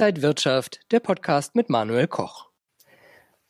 Inside Wirtschaft, der Podcast mit Manuel Koch.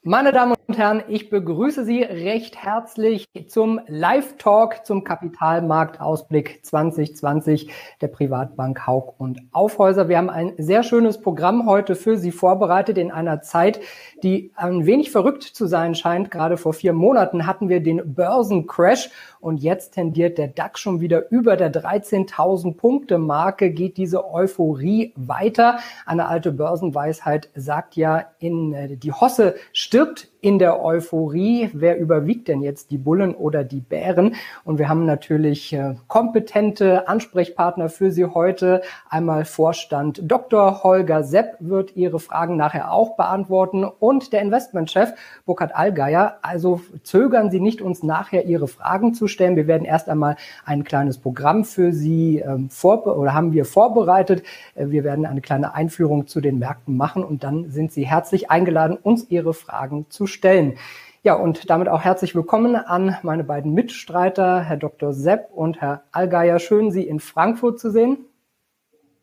Meine Damen und Herren, ich begrüße Sie recht herzlich zum Live-Talk zum Kapitalmarktausblick 2020 der Privatbank Haug und Aufhäuser. Wir haben ein sehr schönes Programm heute für Sie vorbereitet in einer Zeit, die ein wenig verrückt zu sein scheint. Gerade vor vier Monaten hatten wir den Börsencrash und jetzt tendiert der DAX schon wieder über der 13.000 Punkte Marke, geht diese Euphorie weiter. Eine alte Börsenweisheit sagt ja, in äh, die Hosse stirbt in der Euphorie, wer überwiegt denn jetzt die Bullen oder die Bären? Und wir haben natürlich äh, kompetente Ansprechpartner für Sie heute. Einmal Vorstand Dr. Holger Sepp wird Ihre Fragen nachher auch beantworten und der Investmentchef Burkhard Allgeier. Also zögern Sie nicht, uns nachher Ihre Fragen zu stellen. Wir werden erst einmal ein kleines Programm für Sie ähm, vor oder haben wir vorbereitet. Äh, wir werden eine kleine Einführung zu den Märkten machen und dann sind Sie herzlich eingeladen, uns Ihre Fragen zu stellen. Ja, und damit auch herzlich willkommen an meine beiden Mitstreiter, Herr Dr. Sepp und Herr Allgeier. Schön, Sie in Frankfurt zu sehen.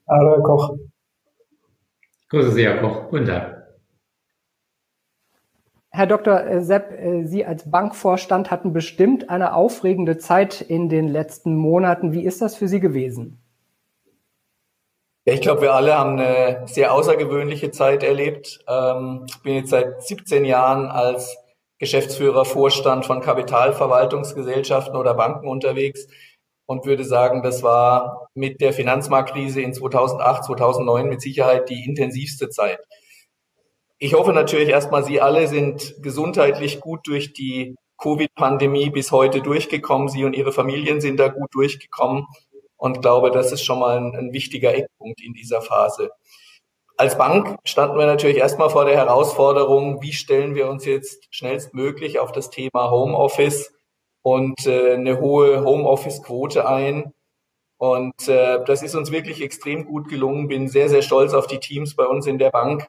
Hallo, Herr Koch. Grüße Sie, Herr Koch. Guten Tag. Herr Dr. Sepp, äh, Sie als Bankvorstand hatten bestimmt eine aufregende Zeit in den letzten Monaten. Wie ist das für Sie gewesen? Ja, ich glaube, wir alle haben eine sehr außergewöhnliche Zeit erlebt. Ähm, ich bin jetzt seit 17 Jahren als Geschäftsführer, Vorstand von Kapitalverwaltungsgesellschaften oder Banken unterwegs und würde sagen, das war mit der Finanzmarktkrise in 2008, 2009 mit Sicherheit die intensivste Zeit. Ich hoffe natürlich erstmal, Sie alle sind gesundheitlich gut durch die Covid-Pandemie bis heute durchgekommen. Sie und Ihre Familien sind da gut durchgekommen und glaube, das ist schon mal ein, ein wichtiger Eckpunkt in dieser Phase. Als Bank standen wir natürlich erstmal vor der Herausforderung, wie stellen wir uns jetzt schnellstmöglich auf das Thema Homeoffice und äh, eine hohe Homeoffice-Quote ein. Und äh, das ist uns wirklich extrem gut gelungen. Bin sehr, sehr stolz auf die Teams bei uns in der Bank,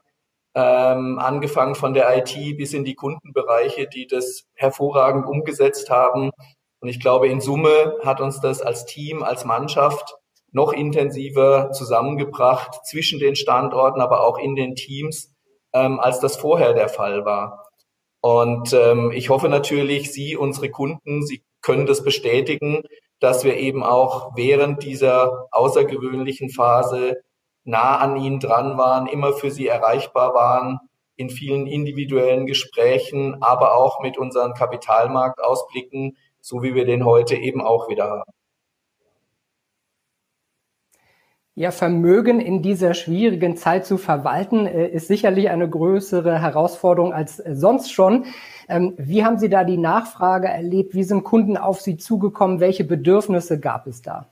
ähm, angefangen von der IT bis in die Kundenbereiche, die das hervorragend umgesetzt haben. Und ich glaube, in Summe hat uns das als Team, als Mannschaft noch intensiver zusammengebracht zwischen den Standorten, aber auch in den Teams, ähm, als das vorher der Fall war. Und ähm, ich hoffe natürlich, Sie, unsere Kunden, Sie können das bestätigen, dass wir eben auch während dieser außergewöhnlichen Phase nah an Ihnen dran waren, immer für Sie erreichbar waren, in vielen individuellen Gesprächen, aber auch mit unseren Kapitalmarktausblicken so wie wir den heute eben auch wieder haben. Ja, Vermögen in dieser schwierigen Zeit zu verwalten, äh, ist sicherlich eine größere Herausforderung als äh, sonst schon. Ähm, wie haben Sie da die Nachfrage erlebt? Wie sind Kunden auf Sie zugekommen? Welche Bedürfnisse gab es da?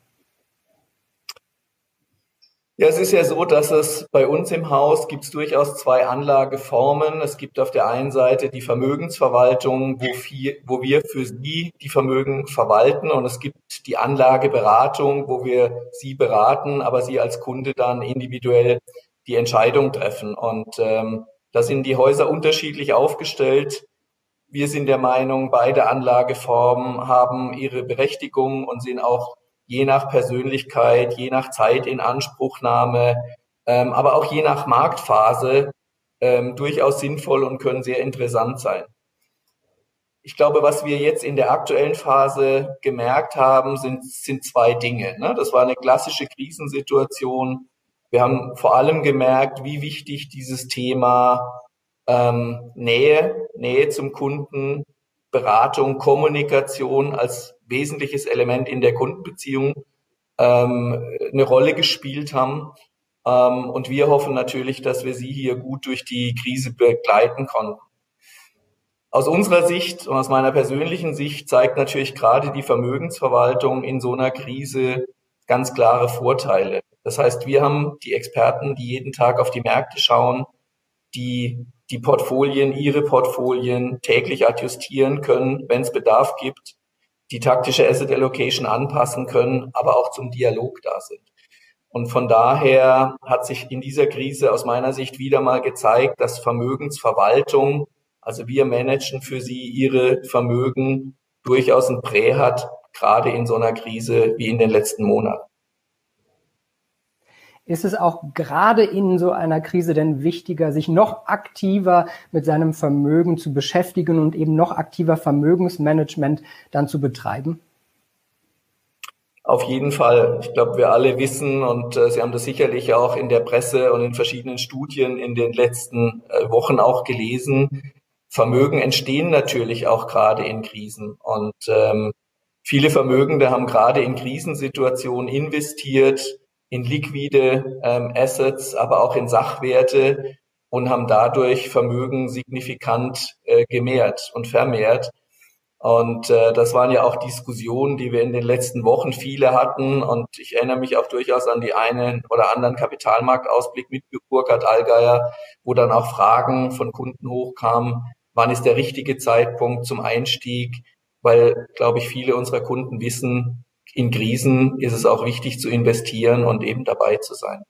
Ja, es ist ja so, dass es bei uns im Haus gibt es durchaus zwei Anlageformen. Es gibt auf der einen Seite die Vermögensverwaltung, wo, viel, wo wir für Sie die Vermögen verwalten und es gibt die Anlageberatung, wo wir Sie beraten, aber Sie als Kunde dann individuell die Entscheidung treffen. Und ähm, da sind die Häuser unterschiedlich aufgestellt. Wir sind der Meinung, beide Anlageformen haben ihre Berechtigung und sind auch je nach Persönlichkeit, je nach Zeit in Anspruchnahme, ähm, aber auch je nach Marktphase ähm, durchaus sinnvoll und können sehr interessant sein. Ich glaube, was wir jetzt in der aktuellen Phase gemerkt haben, sind, sind zwei Dinge. Ne? Das war eine klassische Krisensituation. Wir haben vor allem gemerkt, wie wichtig dieses Thema ähm, Nähe, Nähe zum Kunden, Beratung, Kommunikation als wesentliches Element in der Kundenbeziehung ähm, eine Rolle gespielt haben. Ähm, und wir hoffen natürlich, dass wir Sie hier gut durch die Krise begleiten konnten. Aus unserer Sicht und aus meiner persönlichen Sicht zeigt natürlich gerade die Vermögensverwaltung in so einer Krise ganz klare Vorteile. Das heißt, wir haben die Experten, die jeden Tag auf die Märkte schauen, die die Portfolien, ihre Portfolien täglich adjustieren können, wenn es Bedarf gibt die taktische Asset Allocation anpassen können, aber auch zum Dialog da sind. Und von daher hat sich in dieser Krise aus meiner Sicht wieder mal gezeigt, dass Vermögensverwaltung, also wir managen für sie ihre Vermögen, durchaus ein Prä hat, gerade in so einer Krise wie in den letzten Monaten. Ist es auch gerade in so einer Krise denn wichtiger, sich noch aktiver mit seinem Vermögen zu beschäftigen und eben noch aktiver Vermögensmanagement dann zu betreiben? Auf jeden Fall. Ich glaube, wir alle wissen und äh, Sie haben das sicherlich auch in der Presse und in verschiedenen Studien in den letzten äh, Wochen auch gelesen. Vermögen entstehen natürlich auch gerade in Krisen und ähm, viele Vermögende haben gerade in Krisensituationen investiert in liquide ähm, Assets, aber auch in Sachwerte und haben dadurch Vermögen signifikant äh, gemehrt und vermehrt. Und äh, das waren ja auch Diskussionen, die wir in den letzten Wochen viele hatten. Und ich erinnere mich auch durchaus an die einen oder anderen Kapitalmarktausblick mit Burkhard Allgeier, wo dann auch Fragen von Kunden hochkamen, wann ist der richtige Zeitpunkt zum Einstieg? Weil, glaube ich, viele unserer Kunden wissen, in Krisen ist es auch wichtig zu investieren und eben dabei zu sein.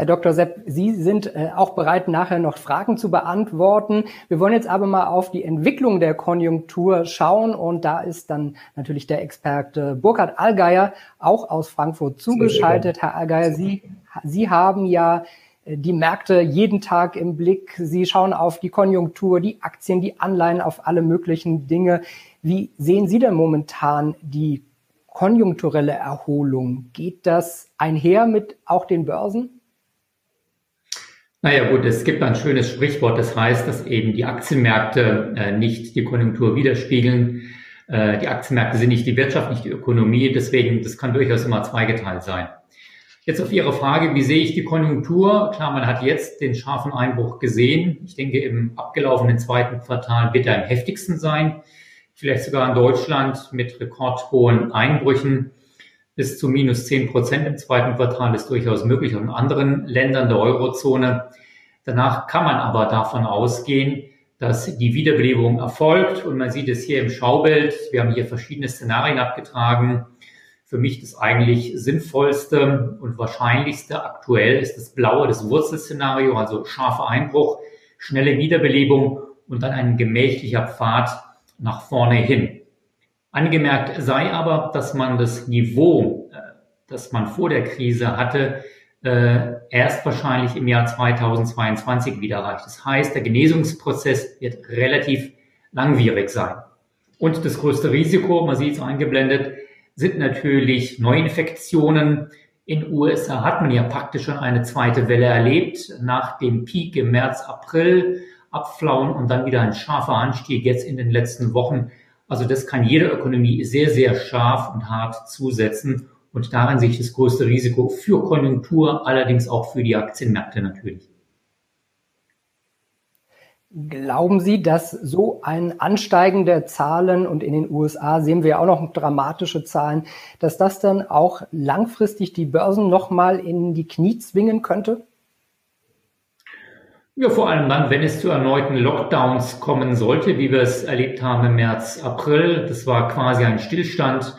Herr Dr. Sepp, Sie sind äh, auch bereit, nachher noch Fragen zu beantworten. Wir wollen jetzt aber mal auf die Entwicklung der Konjunktur schauen und da ist dann natürlich der Experte Burkhard Allgeier auch aus Frankfurt zugeschaltet. Herr Allgeier, Sie, Sie haben ja äh, die Märkte jeden Tag im Blick. Sie schauen auf die Konjunktur, die Aktien, die Anleihen, auf alle möglichen Dinge. Wie sehen Sie denn momentan die konjunkturelle Erholung? Geht das einher mit auch den Börsen? Naja gut, es gibt ein schönes Sprichwort, das heißt, dass eben die Aktienmärkte äh, nicht die Konjunktur widerspiegeln. Äh, die Aktienmärkte sind nicht die Wirtschaft, nicht die Ökonomie, deswegen, das kann durchaus immer zweigeteilt sein. Jetzt auf Ihre Frage, wie sehe ich die Konjunktur? Klar, man hat jetzt den scharfen Einbruch gesehen. Ich denke, im abgelaufenen zweiten Quartal wird er am heftigsten sein. Vielleicht sogar in Deutschland mit rekordhohen Einbrüchen bis zu minus zehn Prozent im zweiten Quartal ist durchaus möglich, auch in anderen Ländern der Eurozone. Danach kann man aber davon ausgehen, dass die Wiederbelebung erfolgt und man sieht es hier im Schaubild. Wir haben hier verschiedene Szenarien abgetragen. Für mich das eigentlich sinnvollste und wahrscheinlichste aktuell ist das blaue, das Wurzelszenario, also scharfer Einbruch, schnelle Wiederbelebung und dann ein gemächlicher Pfad nach vorne hin. Angemerkt sei aber, dass man das Niveau, äh, das man vor der Krise hatte, äh, erst wahrscheinlich im Jahr 2022 wieder erreicht. Das heißt, der Genesungsprozess wird relativ langwierig sein. Und das größte Risiko, man sieht es eingeblendet, sind natürlich Neuinfektionen. In USA hat man ja praktisch schon eine zweite Welle erlebt, nach dem Peak im März, April, abflauen und dann wieder ein scharfer Anstieg jetzt in den letzten Wochen also das kann jede Ökonomie sehr, sehr scharf und hart zusetzen. Und darin sehe ich das größte Risiko für Konjunktur, allerdings auch für die Aktienmärkte natürlich. Glauben Sie, dass so ein Ansteigen der Zahlen und in den USA sehen wir auch noch dramatische Zahlen, dass das dann auch langfristig die Börsen nochmal in die Knie zwingen könnte? Ja, vor allem dann, wenn es zu erneuten Lockdowns kommen sollte, wie wir es erlebt haben im März, April. Das war quasi ein Stillstand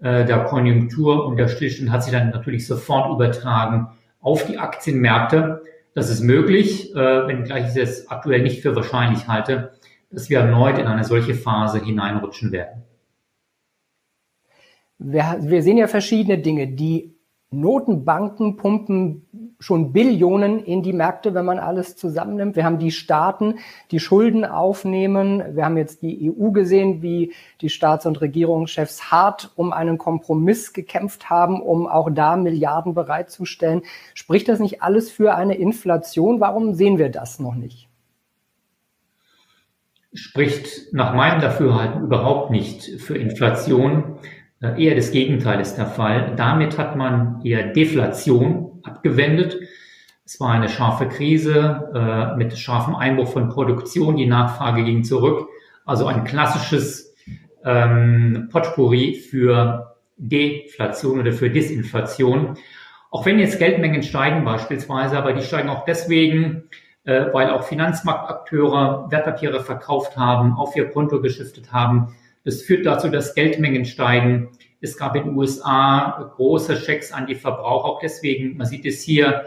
äh, der Konjunktur und der Stillstand hat sich dann natürlich sofort übertragen auf die Aktienmärkte. Das ist möglich, äh, wenngleich ich es aktuell nicht für wahrscheinlich halte, dass wir erneut in eine solche Phase hineinrutschen werden. Wir, wir sehen ja verschiedene Dinge. Die Notenbanken pumpen schon Billionen in die Märkte, wenn man alles zusammennimmt. Wir haben die Staaten, die Schulden aufnehmen. Wir haben jetzt die EU gesehen, wie die Staats- und Regierungschefs hart um einen Kompromiss gekämpft haben, um auch da Milliarden bereitzustellen. Spricht das nicht alles für eine Inflation? Warum sehen wir das noch nicht? Spricht nach meinem Dafürhalten überhaupt nicht für Inflation. Äh, eher das Gegenteil ist der Fall. Damit hat man eher Deflation abgewendet. Es war eine scharfe Krise äh, mit scharfem Einbruch von Produktion. Die Nachfrage ging zurück. Also ein klassisches ähm, Potpourri für Deflation oder für Disinflation. Auch wenn jetzt Geldmengen steigen beispielsweise, aber die steigen auch deswegen, äh, weil auch Finanzmarktakteure Wertpapiere verkauft haben, auf ihr Konto geschiftet haben, das führt dazu, dass Geldmengen steigen. Es gab in den USA große Schecks an die Verbraucher. Auch deswegen, man sieht es hier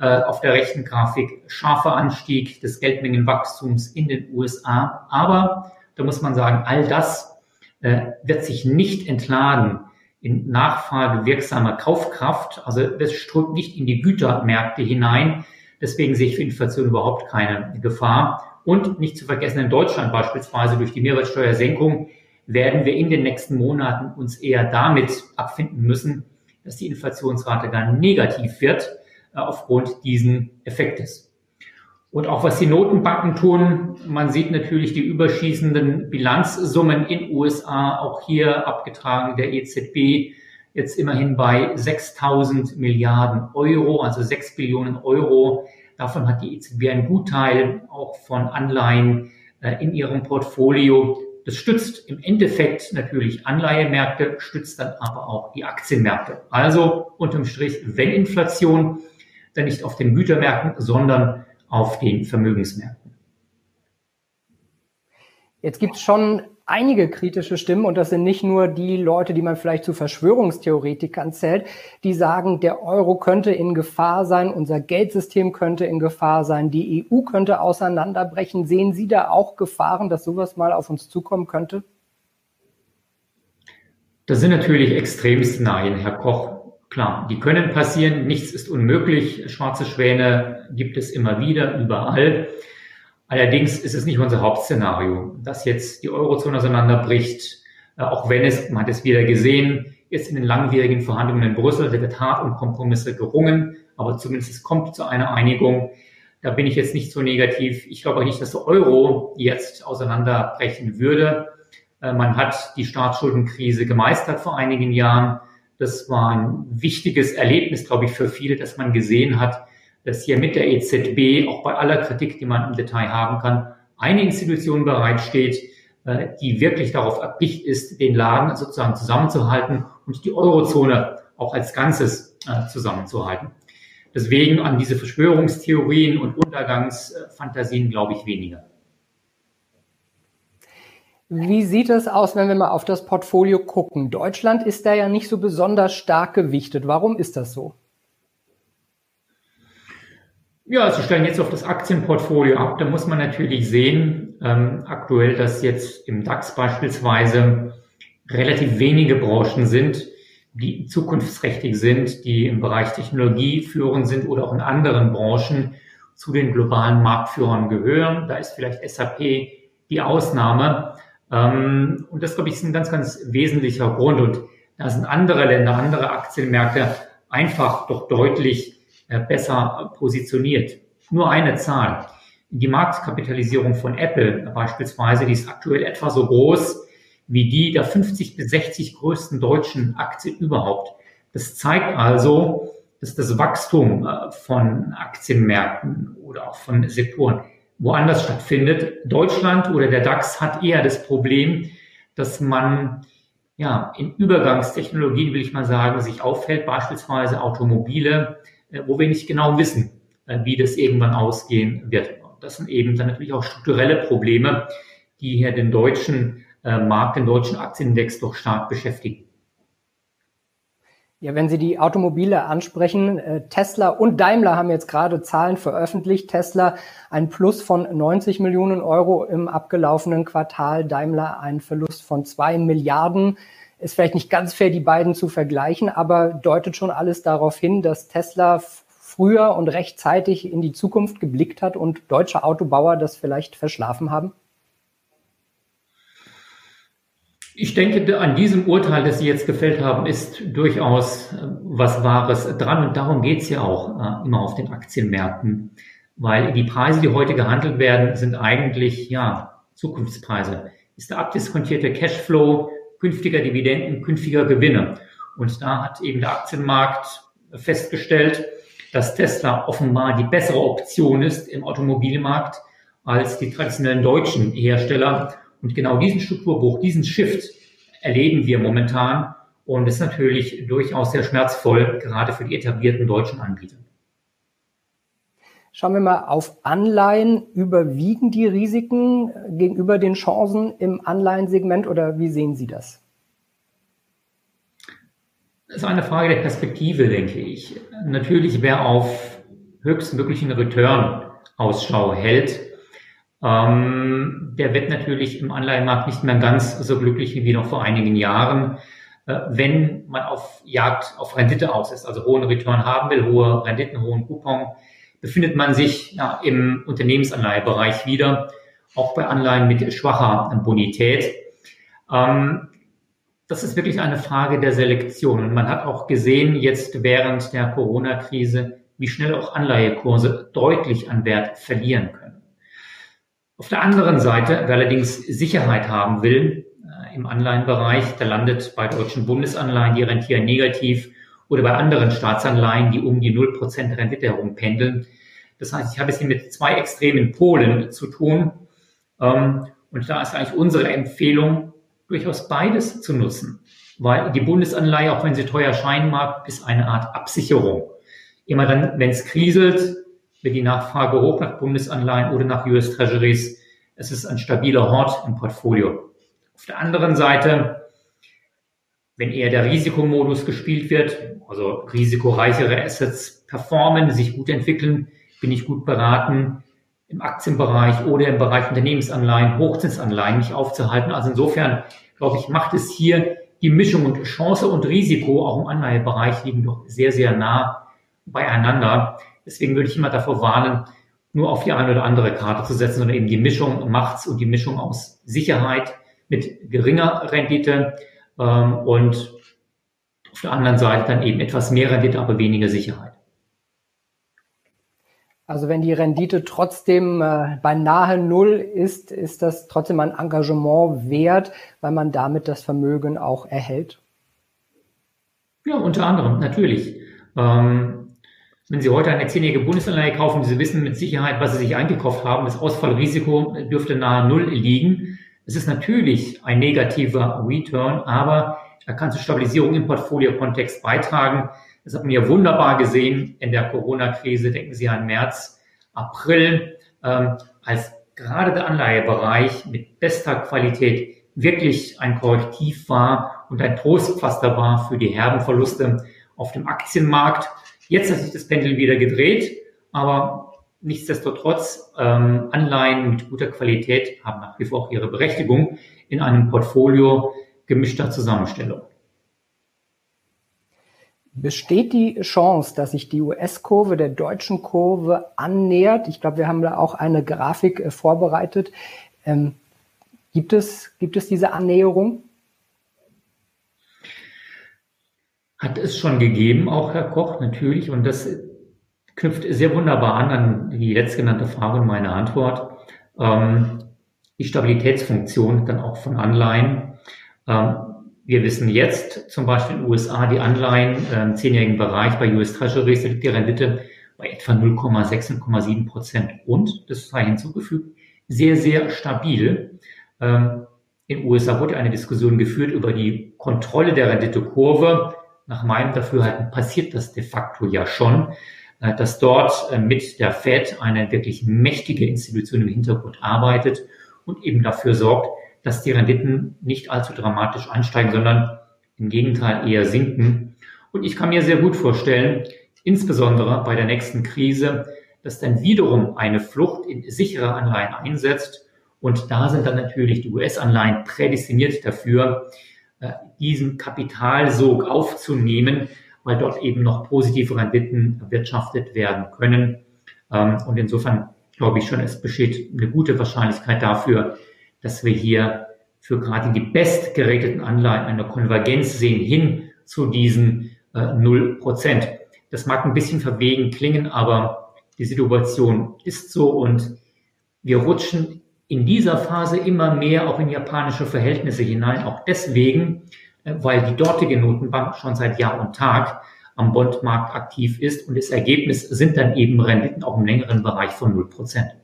äh, auf der rechten Grafik, scharfer Anstieg des Geldmengenwachstums in den USA. Aber da muss man sagen, all das äh, wird sich nicht entladen in nachfragewirksame Kaufkraft. Also das strömt nicht in die Gütermärkte hinein. Deswegen sehe ich für Inflation überhaupt keine Gefahr. Und nicht zu vergessen, in Deutschland beispielsweise durch die Mehrwertsteuersenkung werden wir in den nächsten Monaten uns eher damit abfinden müssen, dass die Inflationsrate gar negativ wird äh, aufgrund diesen Effektes. Und auch was die Notenbanken tun, man sieht natürlich die überschießenden Bilanzsummen in USA, auch hier abgetragen der EZB, jetzt immerhin bei 6000 Milliarden Euro, also 6 Billionen Euro. Davon hat die EZB einen Gutteil auch von Anleihen äh, in ihrem Portfolio. Das stützt im Endeffekt natürlich Anleihemärkte, stützt dann aber auch die Aktienmärkte. Also unterm Strich, wenn Inflation, dann nicht auf den Gütermärkten, sondern auf den Vermögensmärkten. Jetzt gibt es schon einige kritische Stimmen und das sind nicht nur die Leute, die man vielleicht zu Verschwörungstheoretikern zählt, die sagen, der Euro könnte in Gefahr sein, unser Geldsystem könnte in Gefahr sein, die EU könnte auseinanderbrechen. Sehen Sie da auch Gefahren, dass sowas mal auf uns zukommen könnte? Das sind natürlich Extremszenarien, Herr Koch. Klar, die können passieren, nichts ist unmöglich. Schwarze Schwäne gibt es immer wieder, überall. Allerdings ist es nicht unser Hauptszenario, dass jetzt die Eurozone auseinanderbricht, äh, auch wenn es, man hat es wieder gesehen, jetzt in den langwierigen Verhandlungen in Brüssel wird hart um Kompromisse gerungen, aber zumindest es kommt zu einer Einigung. Da bin ich jetzt nicht so negativ. Ich glaube auch nicht, dass der Euro jetzt auseinanderbrechen würde. Äh, man hat die Staatsschuldenkrise gemeistert vor einigen Jahren. Das war ein wichtiges Erlebnis, glaube ich, für viele, dass man gesehen hat, dass hier mit der EZB, auch bei aller Kritik, die man im Detail haben kann, eine Institution bereitsteht, äh, die wirklich darauf erpicht ist, den Laden sozusagen zusammenzuhalten und die Eurozone auch als Ganzes äh, zusammenzuhalten. Deswegen an diese Verschwörungstheorien und Untergangsfantasien glaube ich weniger. Wie sieht es aus, wenn wir mal auf das Portfolio gucken? Deutschland ist da ja nicht so besonders stark gewichtet. Warum ist das so? Ja, also stellen jetzt auf das Aktienportfolio ab. Da muss man natürlich sehen, ähm, aktuell, dass jetzt im DAX beispielsweise relativ wenige Branchen sind, die zukunftsträchtig sind, die im Bereich Technologie führend sind oder auch in anderen Branchen zu den globalen Marktführern gehören. Da ist vielleicht SAP die Ausnahme. Ähm, und das, glaube ich, ist ein ganz, ganz wesentlicher Grund. Und da sind andere Länder, andere Aktienmärkte einfach doch deutlich besser positioniert. Nur eine Zahl. Die Marktkapitalisierung von Apple beispielsweise, die ist aktuell etwa so groß wie die der 50 bis 60 größten deutschen Aktien überhaupt. Das zeigt also, dass das Wachstum äh, von Aktienmärkten oder auch von Sektoren woanders stattfindet. Deutschland oder der DAX hat eher das Problem, dass man ja in Übergangstechnologien, will ich mal sagen, sich auffällt, beispielsweise Automobile, äh, wo wir nicht genau wissen, äh, wie das irgendwann ausgehen wird. Das sind eben dann natürlich auch strukturelle Probleme, die hier den deutschen äh, Markt, den deutschen Aktienindex doch stark beschäftigen. Ja, wenn Sie die Automobile ansprechen, äh, Tesla und Daimler haben jetzt gerade Zahlen veröffentlicht. Tesla ein Plus von 90 Millionen Euro im abgelaufenen Quartal, Daimler ein Verlust von zwei Milliarden. Ist vielleicht nicht ganz fair, die beiden zu vergleichen, aber deutet schon alles darauf hin, dass Tesla früher und rechtzeitig in die Zukunft geblickt hat und deutsche Autobauer das vielleicht verschlafen haben? Ich denke, an diesem Urteil, das Sie jetzt gefällt haben, ist durchaus äh, was Wahres dran. Und darum geht es ja auch äh, immer auf den Aktienmärkten. Weil die Preise, die heute gehandelt werden, sind eigentlich, ja, Zukunftspreise. Ist der abdiskontierte Cashflow künftiger Dividenden, künftiger Gewinne. Und da hat eben der Aktienmarkt festgestellt, dass Tesla offenbar die bessere Option ist im Automobilmarkt als die traditionellen deutschen Hersteller. Und genau diesen Strukturbruch, diesen Shift erleben wir momentan und ist natürlich durchaus sehr schmerzvoll, gerade für die etablierten deutschen Anbieter. Schauen wir mal auf Anleihen. Überwiegen die Risiken gegenüber den Chancen im Anleihensegment oder wie sehen Sie das? Das ist eine Frage der Perspektive, denke ich. Natürlich, wer auf höchstmöglichen Return Ausschau hält, ähm, der wird natürlich im Anleihenmarkt nicht mehr ganz so glücklich wie noch vor einigen Jahren. äh, wenn man auf Jagd auf Rendite aus ist, also hohen Return haben will, hohe Renditen, hohen Coupon, befindet man sich ja, im Unternehmensanleihebereich wieder, auch bei Anleihen mit schwacher Bonität. Ähm, das ist wirklich eine Frage der Selektion. Und man hat auch gesehen, jetzt während der Corona-Krise, wie schnell auch Anleihekurse deutlich an Wert verlieren können. Auf der anderen Seite, wer allerdings Sicherheit haben will, im Anleihenbereich. Da landet bei deutschen Bundesanleihen, die rentieren negativ oder bei anderen Staatsanleihen, die um die 0% Rendite herum pendeln. Das heißt, ich habe es hier mit zwei extremen Polen zu tun. Ähm, und da ist eigentlich unsere Empfehlung, durchaus beides zu nutzen. Weil die Bundesanleihe, auch wenn sie teuer scheinen mag, ist eine Art Absicherung. Immer dann, wenn es kriselt, wird die Nachfrage hoch nach Bundesanleihen oder nach US Treasuries. Es ist ein stabiler Hort im Portfolio. Auf der anderen Seite, wenn eher der Risikomodus gespielt wird, also risikoreichere Assets performen, sich gut entwickeln, bin ich gut beraten, im Aktienbereich oder im Bereich Unternehmensanleihen, Hochzinsanleihen mich aufzuhalten. Also insofern, glaube ich, macht es hier die Mischung und Chance und Risiko auch im Anleihebereich liegen doch sehr, sehr nah beieinander. Deswegen würde ich immer davor warnen, nur auf die eine oder andere Karte zu setzen, sondern eben die Mischung macht's und die Mischung aus Sicherheit, mit geringer Rendite ähm, und auf der anderen Seite dann eben etwas mehr Rendite, aber weniger Sicherheit. Also wenn die Rendite trotzdem äh, beinahe null ist, ist das trotzdem ein Engagement wert, weil man damit das Vermögen auch erhält? Ja, unter anderem, natürlich. Ähm, wenn Sie heute eine zehnjährige Bundesanleihe kaufen, Sie wissen mit Sicherheit, was Sie sich eingekauft haben, das Ausfallrisiko dürfte nahe Null liegen. Es ist natürlich ein negativer Return, aber er kann zur Stabilisierung im Portfolio-Kontext beitragen. Das hat man ja wunderbar gesehen in der Corona-Krise. Denken Sie an März, April, ähm, als gerade der Anleihebereich mit bester Qualität wirklich ein Korrektiv war und ein Trostpflaster war für die herben Verluste auf dem Aktienmarkt. Jetzt hat sich das Pendel wieder gedreht, aber Nichtsdestotrotz, ähm, Anleihen mit guter Qualität haben nach wie vor auch ihre Berechtigung in einem Portfolio gemischter Zusammenstellung. Besteht die Chance, dass sich die US-Kurve der deutschen Kurve annähert? Ich glaube, wir haben da auch eine Grafik äh, vorbereitet. Ähm, gibt, es, gibt es diese Annäherung? Hat es schon gegeben, auch Herr Koch, natürlich. Und das knüpft sehr wunderbar an an die letztgenannte Frage und meine Antwort. Ähm, die Stabilitätsfunktion dann auch von Anleihen. Ähm, wir wissen jetzt zum Beispiel in den USA die Anleihen im zehnjährigen Bereich bei US Treasuries liegt die Rendite bei etwa 0,6, 0,7 Prozent. Und, das sei hinzugefügt, sehr, sehr stabil. Ähm, in den USA wurde eine Diskussion geführt über die Kontrolle der Renditekurve. Nach meinem Dafürhalten passiert das de facto ja schon. Äh, dass dort äh, mit der Fed eine wirklich mächtige Institution im Hintergrund arbeitet und eben dafür sorgt, dass die Renditen nicht allzu dramatisch ansteigen, sondern im Gegenteil eher sinken. Und ich kann mir sehr gut vorstellen, insbesondere bei der nächsten Krise, dass dann wiederum eine Flucht in sichere Anleihen einsetzt. Und da sind dann natürlich die US-Anleihen prädestiniert dafür, äh, diesen Kapitalsog aufzunehmen, weil dort eben noch positive Renditen erwirtschaftet werden können. Ähm, und insofern glaube ich schon, es besteht eine gute Wahrscheinlichkeit dafür, dass wir hier für gerade die bestgerateten Anleihen eine Konvergenz sehen hin zu diesen äh, null Prozent. Das mag ein bisschen verwegen klingen, aber die Situation ist so und wir rutschen in dieser Phase immer mehr auch in japanische Verhältnisse hinein, auch deswegen, weil die dortige Notenbank schon seit Jahr und Tag am Bondmarkt aktiv ist und das Ergebnis sind dann eben Renditen auch im längeren Bereich von 0 Prozent.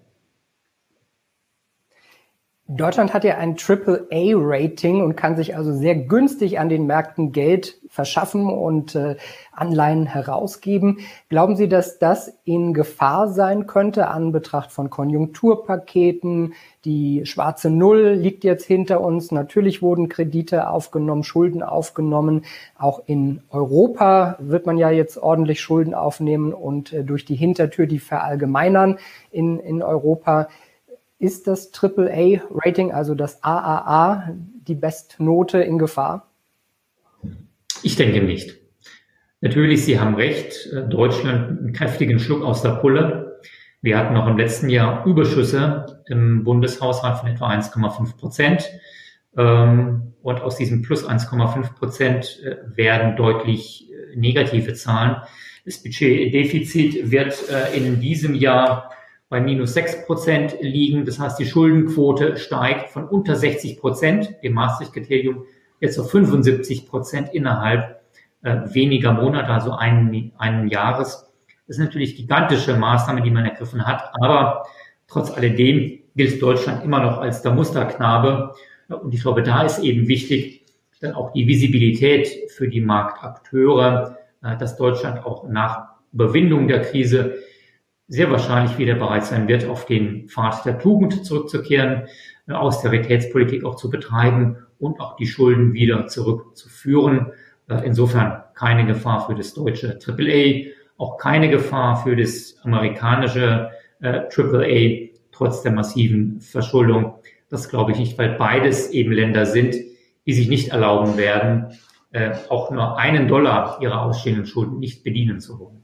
Deutschland hat ja ein AAA-Rating und kann sich also sehr günstig an den Märkten Geld verschaffen und äh, Anleihen herausgeben. Glauben Sie, dass das in Gefahr sein könnte an Betracht von Konjunkturpaketen? Die schwarze Null liegt jetzt hinter uns. Natürlich wurden Kredite aufgenommen, Schulden aufgenommen. Auch in Europa wird man ja jetzt ordentlich Schulden aufnehmen und äh, durch die Hintertür die verallgemeinern in, in Europa. Ist das AAA-Rating, also das AAA, die Bestnote in Gefahr? Ich denke nicht. Natürlich, Sie haben recht, äh, Deutschland einen kräftigen Schluck aus der Pulle. Wir hatten noch im letzten Jahr Überschüsse im Bundeshaushalt von etwa 1,5 Prozent. Ähm, und aus diesem plus 1,5 Prozent äh, werden deutlich äh, negative Zahlen. Das Budgetdefizit wird in diesem Jahr bei minus 6 Prozent liegen. Das heißt, die Schuldenquote steigt von unter 60 Prozent, dem Maastricht-Kriterium, jetzt auf 75 Prozent innerhalb äh, weniger Monate, also einen, einen Jahres. Das ist natürlich gigantische Maßnahme, die man ergriffen hat. Aber trotz alledem gilt Deutschland immer noch als der Musterknabe. Und ich glaube, da ist eben wichtig, dann auch die Visibilität für die Marktakteure, äh, dass Deutschland auch nach Überwindung der Krise sehr wahrscheinlich wieder bereit sein wird, auf den Pfad der Tugend zurückzukehren, Austeritätspolitik auch zu betreiben und auch die Schulden wieder zurückzuführen. Äh, insofern keine Gefahr für das deutsche AAA, auch keine Gefahr für das amerikanische äh, AAA, trotz der massiven Verschuldung. Das glaube ich nicht, weil beides eben Länder sind, die sich nicht erlauben werden, äh, auch nur einen Dollar ihrer ausstehenden Schulden nicht bedienen zu wollen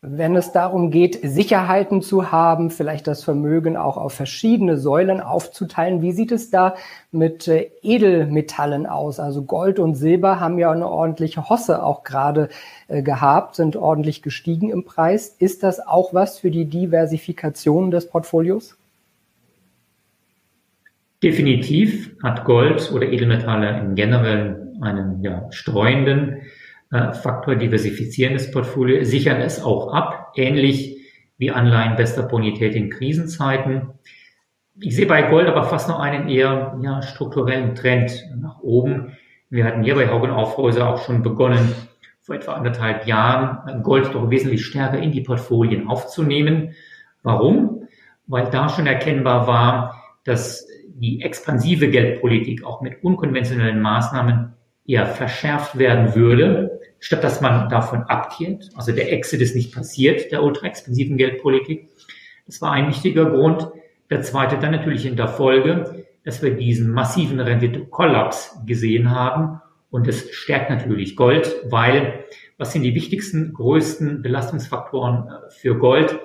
wenn es darum geht, Sicherheiten zu haben, vielleicht das Vermögen auch auf verschiedene Säulen aufzuteilen. Wie sieht es da mit äh, Edelmetallen aus? Also Gold und Silber haben ja eine ordentliche Hosse auch gerade äh, gehabt, sind ordentlich gestiegen im Preis. Ist das auch was für die Diversifikation des Portfolios? Definitiv hat Gold oder Edelmetalle im Generellen einen ja, streuenden Faktor diversifizierendes Portfolio, sichern es auch ab, ähnlich wie Anleihen bester Bonität in Krisenzeiten. Ich sehe bei Gold aber fast noch einen eher ja, strukturellen Trend nach oben. Wir hatten hier bei Haugen Aufhäuser auch schon begonnen, vor etwa anderthalb Jahren Gold doch wesentlich stärker in die Portfolien aufzunehmen. Warum? Weil da schon erkennbar war, dass die expansive Geldpolitik auch mit unkonventionellen Maßnahmen eher verschärft werden würde, statt dass man davon abkehrt. Also der Exit ist nicht passiert, der ultra-expensiven Geldpolitik. Das war ein wichtiger Grund. Der zweite dann natürlich in der Folge, dass wir diesen massiven Rendite-Kollaps gesehen haben. Und das stärkt natürlich Gold, weil was sind die wichtigsten, größten Belastungsfaktoren äh, für Gold?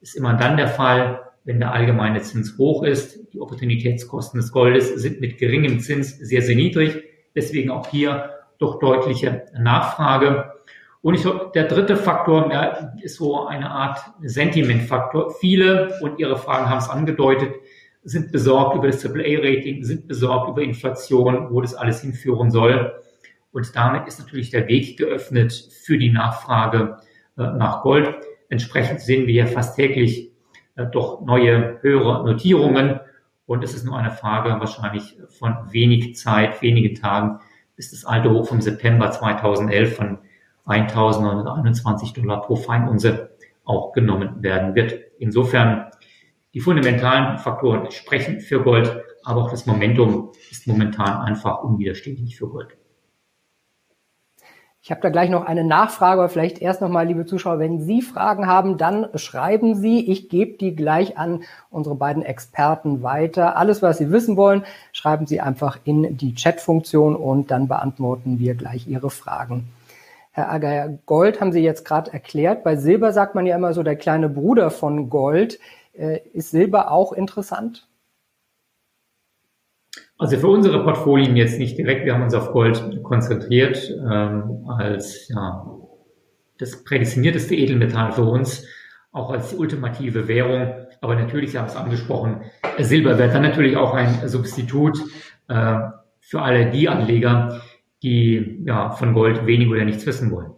Ist immer dann der Fall, wenn der allgemeine Zins hoch ist. Die Opportunitätskosten des Goldes sind mit geringem Zins sehr, sehr niedrig. Deswegen auch hier doch deutliche Nachfrage. Und ich der dritte Faktor ja, ist so eine Art Sentimentfaktor. Viele, und Ihre Fragen haben es angedeutet, sind besorgt über das AAA-Rating, sind besorgt über Inflation, wo das alles hinführen soll. Und damit ist natürlich der Weg geöffnet für die Nachfrage äh, nach Gold. Entsprechend sehen wir ja fast täglich äh, doch neue, höhere Notierungen. Und es ist nur eine Frage wahrscheinlich von wenig Zeit, wenigen Tagen, bis das alte Hoch vom September 2011 von 1.921 Dollar pro Feinunze auch genommen werden wird. Insofern die fundamentalen Faktoren sprechen für Gold, aber auch das Momentum ist momentan einfach unwiderstehlich für Gold. Ich habe da gleich noch eine Nachfrage, aber vielleicht erst nochmal, liebe Zuschauer, wenn Sie Fragen haben, dann schreiben Sie. Ich gebe die gleich an unsere beiden Experten weiter. Alles, was Sie wissen wollen, schreiben Sie einfach in die Chat-Funktion und dann beantworten wir gleich Ihre Fragen. Herr Ager, Gold haben Sie jetzt gerade erklärt. Bei Silber sagt man ja immer so der kleine Bruder von Gold. Äh, ist Silber auch interessant? Also für unsere Portfolien jetzt nicht direkt. Wir haben uns auf Gold konzentriert ähm, als ja, das prädestinierteste Edelmetall für uns, auch als ultimative Währung. Aber natürlich, Sie haben es angesprochen, Silber wird dann natürlich auch ein Substitut äh, für alle die Anleger, die ja von Gold wenig oder nichts wissen wollen.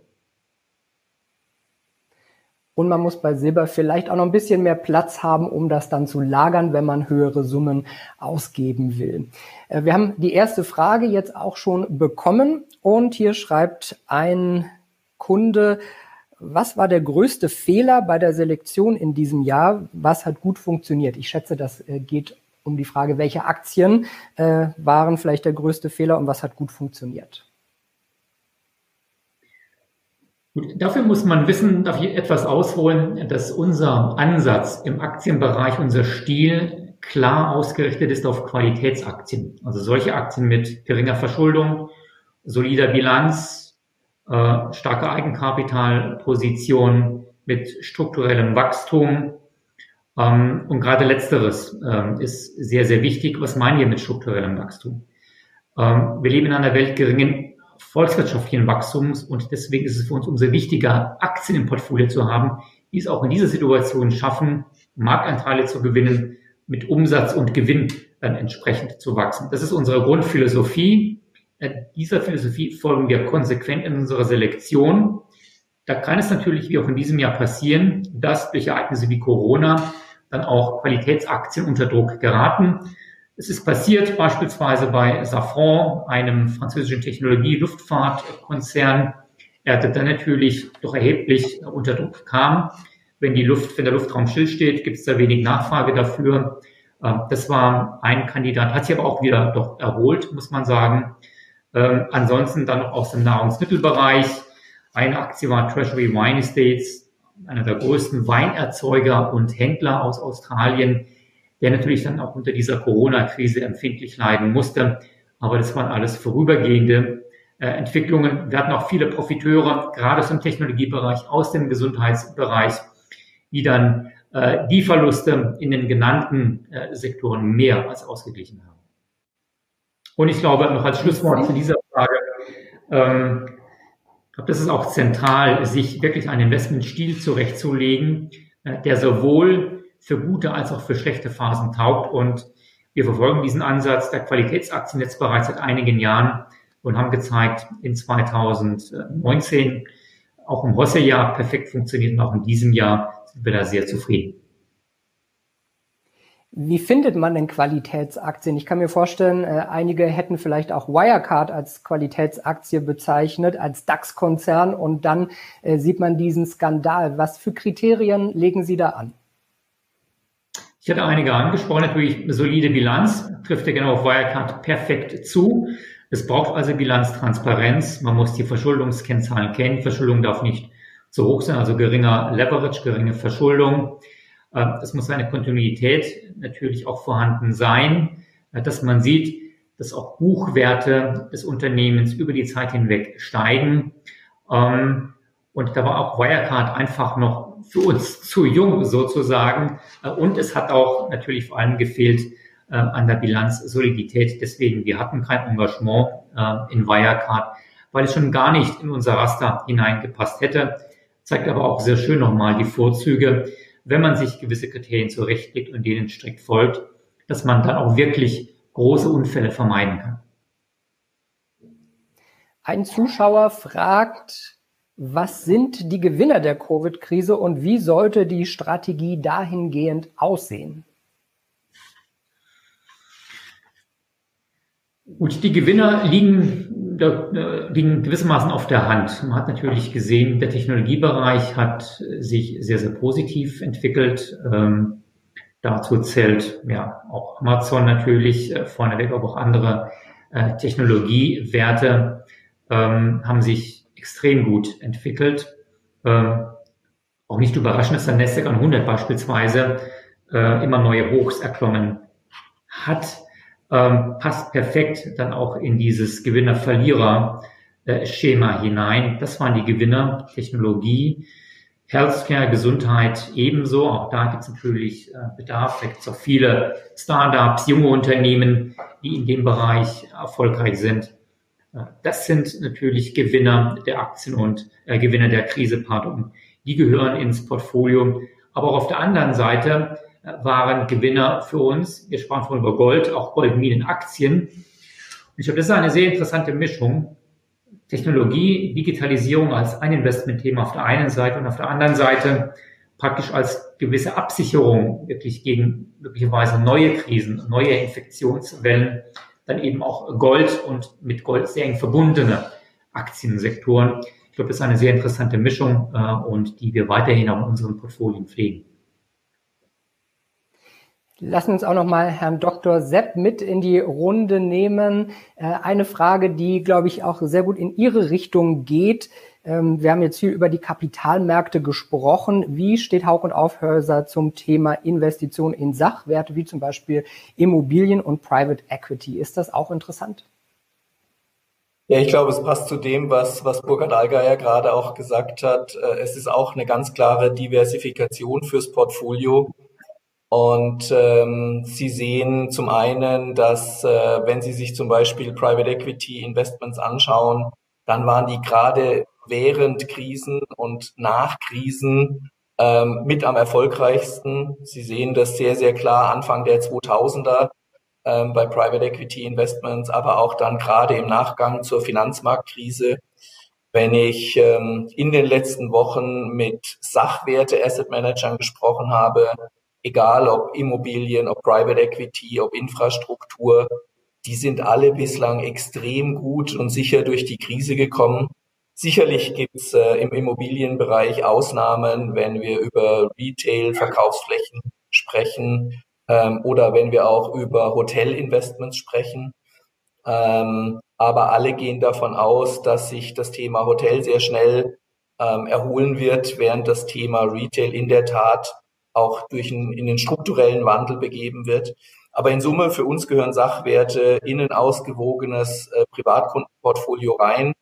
Und man muss bei Silber vielleicht auch noch ein bisschen mehr Platz haben, um das dann zu lagern, wenn man höhere Summen ausgeben will. Äh, wir haben die erste Frage jetzt auch schon bekommen und hier schreibt ein Kunde, was war der größte Fehler bei der Selektion in diesem Jahr? Was hat gut funktioniert? Ich schätze, das äh, geht um die Frage, welche Aktien äh, waren vielleicht der größte Fehler und was hat gut funktioniert? Gut, dafür muss man wissen, darf ich etwas ausholen, dass unser Ansatz im Aktienbereich, unser Stil klar ausgerichtet ist auf Qualitätsaktien. Also solche Aktien mit geringer Verschuldung, solider Bilanz, äh, starke Eigenkapitalposition mit strukturellem Wachstum. Ähm, und gerade letzteres ähm, ist sehr, sehr wichtig. Was meinen wir mit strukturellem Wachstum? Ähm, wir leben in einer Welt geringen volkswirtschaftlichen Wachstums und deswegen ist es für uns umso wichtiger, Aktien im Portfolio zu haben, die es auch in dieser Situation schaffen, Marktanteile zu gewinnen, mit Umsatz und Gewinn dann entsprechend zu wachsen. Das ist unsere Grundphilosophie. Äh, dieser Philosophie folgen wir konsequent in unserer Selektion. Da kann es natürlich wie auch in diesem Jahr passieren, dass durch Ereignisse wie Corona dann auch Qualitätsaktien unter Druck geraten. Es ist passiert beispielsweise bei Safran, einem französischen Technologie-Luftfahrtkonzern, er dann natürlich doch erheblich unter Druck kam. Wenn die Luft, wenn der Luftraum stillsteht, gibt es da wenig Nachfrage dafür. Ähm, das war ein Kandidat, hat sich aber auch wieder doch erholt, muss man sagen. Ähm, ansonsten dann noch aus dem Nahrungsmittelbereich. Eine Aktie war Treasury Wine Estates, einer der größten Weinerzeuger und Händler aus Australien, der natürlich dann auch unter dieser Corona-Krise empfindlich leiden musste. Aber das waren alles vorübergehende äh, Entwicklungen. Wir hatten auch viele Profiteure, gerade aus dem Technologiebereich, aus dem Gesundheitsbereich, die dann äh, die Verluste in den genannten äh, Sektoren mehr als ausgeglichen haben. Und ich glaube, noch als Schlusswort zu dieser Frage, ähm, ich glaube, das ist auch zentral, sich wirklich einen Investmentstil zurechtzulegen, äh, der sowohl für gute als auch für schlechte Phasen taugt. Und wir verfolgen diesen Ansatz der Qualitätsaktien jetzt bereits seit einigen Jahren und haben gezeigt, in 2019 auch im Hosse-Jahr perfekt funktioniert und auch in diesem Jahr sind wir da sehr zufrieden. Wie findet man denn Qualitätsaktien? Ich kann mir vorstellen, äh, einige hätten vielleicht auch Wirecard als Qualitätsaktie bezeichnet, als DAX-Konzern und dann äh, sieht man diesen Skandal. Was für Kriterien legen Sie da an? Ich hatte einige angesprochen, natürlich solide Bilanz, trifft ja genau auf Wirecard perfekt zu. Es braucht also Bilanztransparenz. Man muss die Verschuldungskennzahlen kennen. Verschuldung darf nicht zu hoch sein, also geringer Leverage, geringe Verschuldung. Äh, es muss eine Kontinuität natürlich auch vorhanden sein, äh, dass man sieht, dass auch Buchwerte des Unternehmens über die Zeit hinweg steigen. Ähm, und da war auch Wirecard einfach noch für uns zu jung sozusagen. Äh, und es hat auch natürlich vor allem gefehlt an der Bilanz Solidität. Deswegen, wir hatten kein Engagement in Wirecard, weil es schon gar nicht in unser Raster hineingepasst hätte zeigt aber auch sehr schön nochmal die Vorzüge, wenn man sich gewisse Kriterien zurechtlegt und denen strikt folgt, dass man dann auch wirklich große Unfälle vermeiden kann. Ein Zuschauer fragt, was sind die Gewinner der Covid-Krise und wie sollte die Strategie dahingehend aussehen? Gut, die Gewinner liegen liegen gewissermaßen auf der Hand. Man hat natürlich gesehen, der Technologiebereich hat sich sehr, sehr positiv entwickelt. Ähm, dazu zählt ja auch Amazon natürlich äh, vorneweg, aber auch andere äh, Technologiewerte ähm, haben sich extrem gut entwickelt. Ähm, auch nicht überraschend, dass der Nasdaq an 100 beispielsweise äh, immer neue Hochs erklommen hat ähm, passt perfekt dann auch in dieses Gewinner-Verlierer-Schema hinein. Das waren die Gewinner, Technologie, Healthcare, Gesundheit ebenso. Auch da gibt es natürlich äh, Bedarf. Da gibt es auch viele Startups, junge Unternehmen, die in dem Bereich erfolgreich sind. Äh, das sind natürlich Gewinner der Aktien und äh, Gewinner der Krise, pardon. Die gehören ins Portfolio. Aber auch auf der anderen Seite waren Gewinner für uns. Wir sprachen vorhin über Gold, auch Goldminenaktien. Und ich glaube, das ist eine sehr interessante Mischung. Technologie, Digitalisierung als ein Investmentthema auf der einen Seite und auf der anderen Seite praktisch als gewisse Absicherung wirklich gegen möglicherweise neue Krisen, neue Infektionswellen, dann eben auch Gold und mit Gold sehr eng verbundene Aktiensektoren. Ich glaube, das ist eine sehr interessante Mischung äh, und die wir weiterhin auch in unseren Portfolien pflegen. Lassen uns auch noch mal Herrn Dr. Sepp mit in die Runde nehmen. Äh, eine Frage, die, glaube ich, auch sehr gut in Ihre Richtung geht. Ähm, wir haben jetzt viel über die Kapitalmärkte gesprochen. Wie steht Haug und Aufhäuser zum Thema Investition in Sachwerte, wie zum Beispiel Immobilien und Private Equity? Ist das auch interessant? Ja, ich glaube, es passt zu dem, was, was Burkhard Allgeier gerade auch gesagt hat. Äh, es ist auch eine ganz klare Diversifikation fürs Portfolio. Und ähm, Sie sehen zum einen, dass äh, wenn Sie sich zum Beispiel Private Equity Investments anschauen, dann waren die gerade während Krisen und nach Krisen ähm, mit am erfolgreichsten. Sie sehen das sehr, sehr klar Anfang der 2000er ähm, bei Private Equity Investments, aber auch dann gerade im Nachgang zur Finanzmarktkrise. Wenn ich ähm, in den letzten Wochen mit Sachwerte Asset Managern gesprochen habe, egal ob Immobilien, ob Private Equity, ob Infrastruktur, die sind alle bislang extrem gut und sicher durch die Krise gekommen. Sicherlich gibt's äh, im Immobilienbereich Ausnahmen, wenn wir über Retail-Verkaufsflächen sprechen ähm, oder wenn wir auch über Hotelinvestments sprechen. Ähm, aber alle gehen davon aus, dass sich das Thema Hotel sehr schnell ähm, erholen wird, während das Thema Retail in der Tat auch durch einen, in den strukturellen Wandel begeben wird. Aber in Summe für uns gehören Sachwerte in ein ausgewogenes äh, Privatkundenportfolio rein.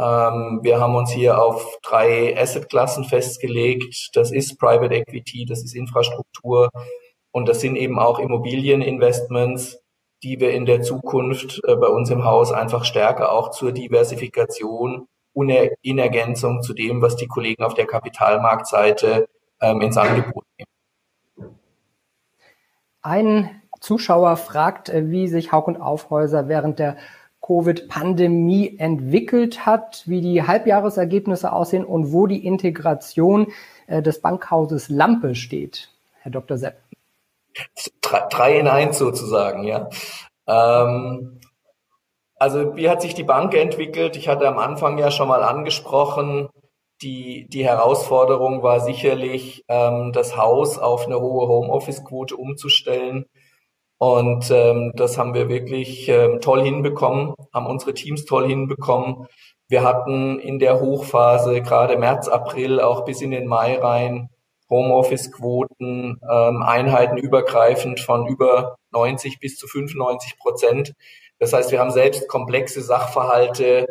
Ähm, wir haben uns hier auf drei Assetklassen festgelegt. Das ist Private Equity, das ist Infrastruktur und das sind eben auch Immobilieninvestments, die wir in der Zukunft äh, bei uns im Haus einfach stärker auch zur Diversifikation und in Ergänzung zu dem, was die Kollegen auf der Kapitalmarktseite ähm, ins Angebot nehmen. Ein Zuschauer fragt, äh, wie sich Hauk und Aufhäuser während der Covid-Pandemie entwickelt hat, wie die Halbjahresergebnisse aussehen und wo die Integration äh, des Bankhauses Lampe steht. Herr Dr. Sepp. Drei in eins sozusagen, ja. Ähm, also wie hat sich die Bank entwickelt? Ich hatte am Anfang ja schon mal angesprochen, die, die Herausforderung war sicherlich, ähm, das Haus auf eine hohe Homeoffice-Quote umzustellen. Und ähm, das haben wir wirklich ähm, toll hinbekommen, haben unsere Teams toll hinbekommen. Wir hatten in der Hochphase, gerade März, April, auch bis in den Mai rein, Homeoffice-Quoten, ähm, Einheiten übergreifend von über 90 bis zu 95 Prozent. Das heißt, wir haben selbst komplexe Sachverhalte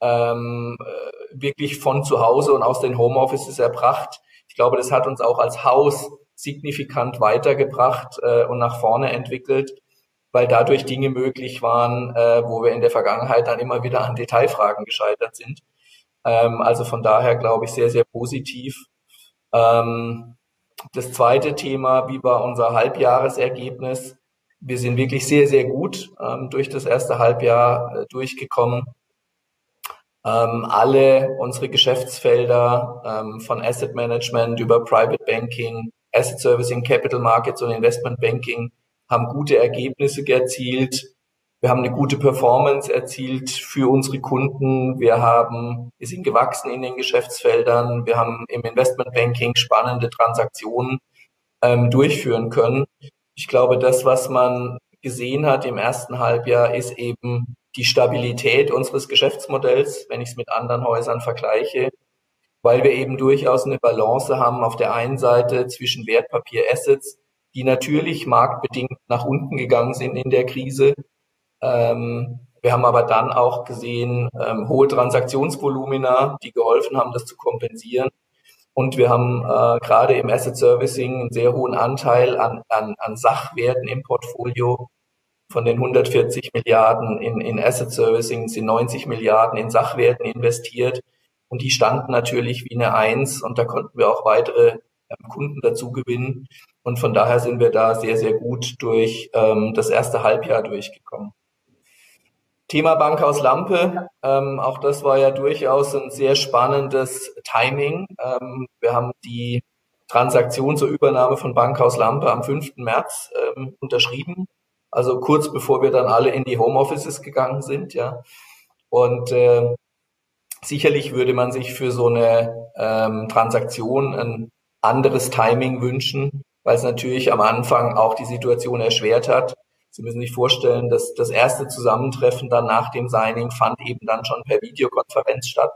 ähm, wirklich von zu Hause und aus den Homeoffices erbracht. Ich glaube, das hat uns auch als Haus signifikant weitergebracht äh, und nach vorne entwickelt, weil dadurch Dinge möglich waren, äh, wo wir in der Vergangenheit dann immer wieder an Detailfragen gescheitert sind. Ähm, also von daher glaube ich sehr, sehr positiv. Ähm, das zweite Thema, wie war unser Halbjahresergebnis? Wir sind wirklich sehr, sehr gut ähm, durch das erste Halbjahr äh, durchgekommen. Ähm, alle unsere Geschäftsfelder ähm, von Asset Management über Private Banking, Asset Servicing, Capital Markets und Investment Banking haben gute Ergebnisse erzielt. Wir haben eine gute Performance erzielt für unsere Kunden. Wir haben, wir sind gewachsen in den Geschäftsfeldern. Wir haben im Investment Banking spannende Transaktionen ähm, durchführen können. Ich glaube, das, was man gesehen hat im ersten Halbjahr, ist eben die Stabilität unseres Geschäftsmodells, wenn ich es mit anderen Häusern vergleiche, weil wir eben durchaus eine Balance haben auf der einen Seite zwischen Wertpapier-Assets, die natürlich marktbedingt nach unten gegangen sind in der Krise. Ähm, wir haben aber dann auch gesehen ähm, hohe Transaktionsvolumina, die geholfen haben, das zu kompensieren. Und wir haben äh, gerade im Asset Servicing einen sehr hohen Anteil an, an, an Sachwerten im Portfolio, von den 140 Milliarden in, in Asset Servicing sind 90 Milliarden in Sachwerten investiert. Und die standen natürlich wie eine Eins und da konnten wir auch weitere ähm, Kunden dazu gewinnen. Und von daher sind wir da sehr, sehr gut durch ähm, das erste Halbjahr durchgekommen. Thema Bankhaus Lampe, ähm, auch das war ja durchaus ein sehr spannendes Timing. Ähm, wir haben die Transaktion zur Übernahme von Bankhaus Lampe am 5. März ähm, unterschrieben also kurz bevor wir dann alle in die Homeoffices gegangen sind, ja. Und äh, sicherlich würde man sich für so eine ähm, Transaktion ein anderes Timing wünschen, weil es natürlich am Anfang auch die Situation erschwert hat. Sie müssen sich vorstellen, dass das erste Zusammentreffen dann nach dem Signing fand eben dann schon per Videokonferenz statt.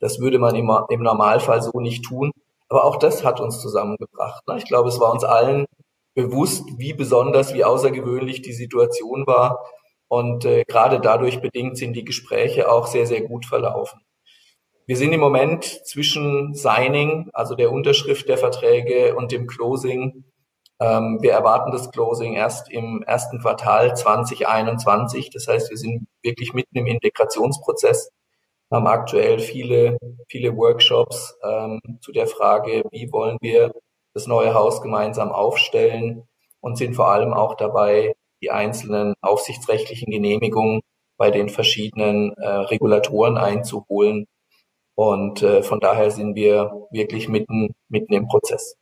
Das würde man immer im Normalfall so nicht tun. Aber auch das hat uns zusammengebracht. Ne? Ich glaube, es war uns allen bewusst, wie besonders, wie außergewöhnlich die Situation war. Und äh, gerade dadurch bedingt sind die Gespräche auch sehr, sehr gut verlaufen. Wir sind im Moment zwischen Signing, also der Unterschrift der Verträge und dem Closing. Ähm, wir erwarten das Closing erst im ersten Quartal 2021. Das heißt, wir sind wirklich mitten im Integrationsprozess, haben aktuell viele, viele Workshops ähm, zu der Frage, wie wollen wir das neue Haus gemeinsam aufstellen und sind vor allem auch dabei, die einzelnen aufsichtsrechtlichen Genehmigungen bei den verschiedenen äh, Regulatoren einzuholen, und äh, von daher sind wir wirklich mitten, mitten im Prozess.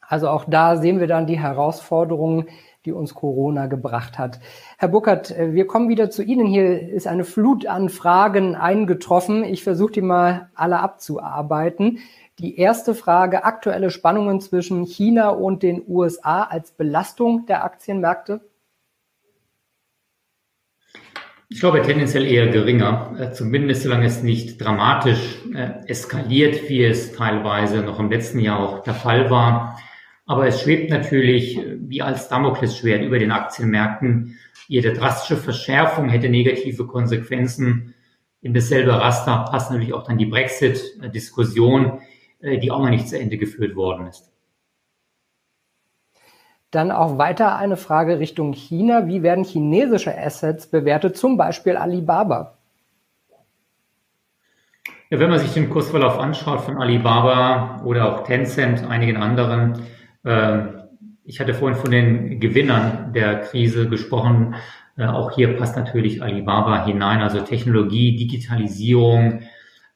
Also auch da sehen wir dann die Herausforderungen, die uns Corona gebracht hat. Herr Buckert, äh, wir kommen wieder zu Ihnen. Hier ist eine Flut an Fragen eingetroffen. Ich versuche die mal alle abzuarbeiten. Die erste Frage, aktuelle Spannungen zwischen China und den USA als Belastung der Aktienmärkte? Ich glaube tendenziell eher geringer, äh, zumindest solange es nicht dramatisch äh, eskaliert, wie es teilweise noch im letzten Jahr auch der Fall war. Aber es schwebt natürlich äh, wie als Damoklesschwert über den Aktienmärkten. Jede drastische Verschärfung hätte negative Konsequenzen. In dasselbe Raster passt natürlich auch dann die Brexit-Diskussion, die auch noch nicht zu Ende geführt worden ist. Dann auch weiter eine Frage Richtung China. Wie werden chinesische Assets bewertet, zum Beispiel Alibaba? Ja, wenn man sich den Kursverlauf anschaut von Alibaba oder auch Tencent, einigen anderen, äh, ich hatte vorhin von den Gewinnern der Krise gesprochen. Äh, auch hier passt natürlich Alibaba hinein, also Technologie, Digitalisierung,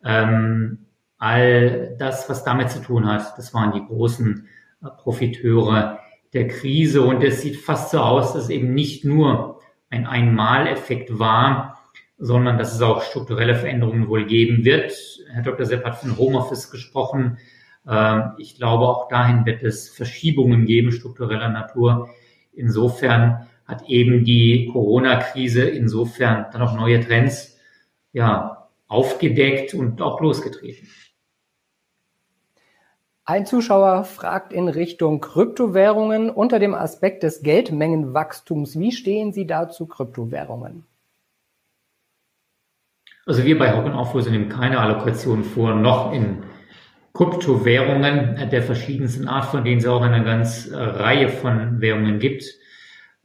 ähm, all das, was damit zu tun hat, das waren die großen äh, Profiteure der Krise. Und es sieht fast so aus, dass es eben nicht nur ein Einmaleffekt war, sondern dass es auch strukturelle Veränderungen wohl geben wird. Herr Dr. Sepp hat von Homeoffice gesprochen. Ähm, ich glaube, auch dahin wird es Verschiebungen geben, struktureller Natur. Insofern hat eben die Corona-Krise insofern dann auch neue Trends ja, aufgedeckt und auch losgetreten. Ein Zuschauer fragt in Richtung Kryptowährungen unter dem Aspekt des Geldmengenwachstums. Wie stehen Sie da zu Kryptowährungen? Also wir bei Hocken Auflöse nehmen keine Allokation vor, noch in Kryptowährungen der verschiedensten Art, von denen es auch eine ganz Reihe von Währungen gibt.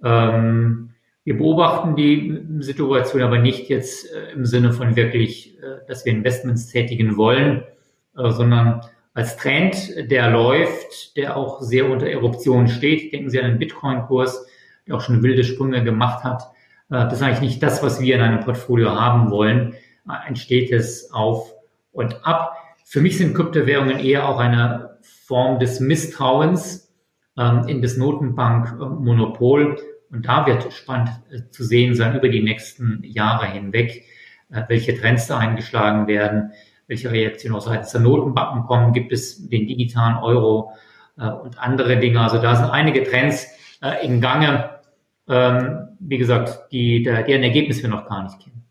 Ähm, wir beobachten die Situation aber nicht jetzt äh, im Sinne von wirklich, äh, dass wir Investments tätigen wollen, äh, sondern als Trend, der läuft, der auch sehr unter Eruption steht. Denken Sie an den Bitcoin-Kurs, der auch schon wilde Sprünge gemacht hat. Äh, das ist eigentlich nicht das, was wir in einem Portfolio haben wollen. Ein stetes Auf und Ab. Für mich sind Kryptowährungen eher auch eine Form des Misstrauens ähm, in das Notenbankmonopol. Und da wird spannend äh, zu sehen sein über die nächsten Jahre hinweg, äh, welche Trends da eingeschlagen werden welche Reaktionen auch seitens der Notenbanken kommen, gibt es den digitalen Euro äh, und andere Dinge. Also da sind einige Trends äh, in Gange, ähm, wie gesagt, die, der, deren Ergebnis wir noch gar nicht kennen.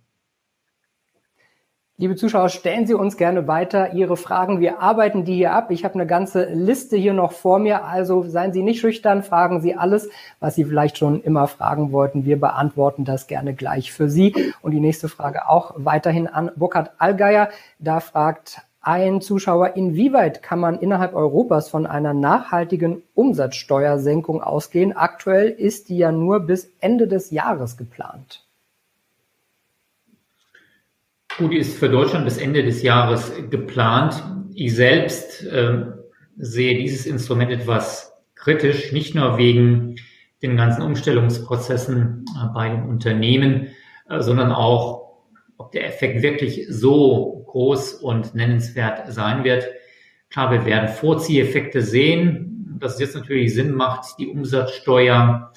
Liebe Zuschauer, stellen Sie uns gerne weiter Ihre Fragen. Wir arbeiten die hier ab. Ich habe eine ganze Liste hier noch vor mir. Also seien Sie nicht schüchtern, fragen Sie alles, was Sie vielleicht schon immer fragen wollten. Wir beantworten das gerne gleich für Sie. Und die nächste Frage auch weiterhin an Burkhard Allgeier. Da fragt ein Zuschauer, inwieweit kann man innerhalb Europas von einer nachhaltigen Umsatzsteuersenkung ausgehen? Aktuell ist die ja nur bis Ende des Jahres geplant. Gut, die ist für Deutschland bis Ende des Jahres geplant. Ich selbst äh, sehe dieses Instrument etwas kritisch, nicht nur wegen den ganzen Umstellungsprozessen äh, bei den Unternehmen, äh, sondern auch, ob der Effekt wirklich so groß und nennenswert sein wird. Klar, wir werden Vorzieheffekte sehen, dass es jetzt natürlich Sinn macht, die Umsatzsteuer